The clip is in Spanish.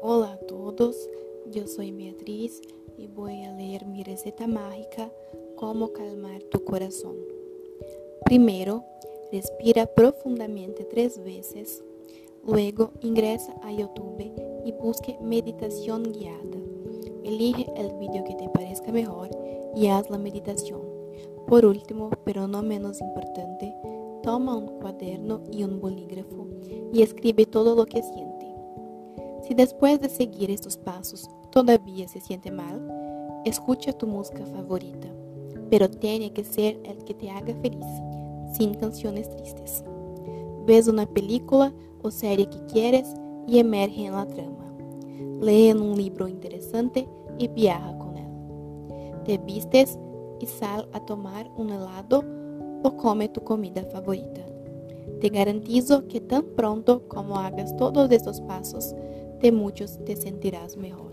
todos, yo soy Beatriz y voy a leer mi receta mágica, Cómo calmar tu corazón. Primero, respira profundamente tres veces, luego ingresa a YouTube y busque meditación guiada. Elige el vídeo que te parezca mejor y haz la meditación. Por último, pero no menos importante, toma un cuaderno y un bolígrafo y escribe todo lo que sientes. Si después de seguir estos pasos todavía se siente mal, escucha tu música favorita, pero tiene que ser el que te haga feliz, sin canciones tristes. Ves una película o serie que quieres y emerge en la trama. Lee un libro interesante y viaja con él. Te vistes y sal a tomar un helado o come tu comida favorita. Te garantizo que tan pronto como hagas todos estos pasos, de muchos te sentirás mejor.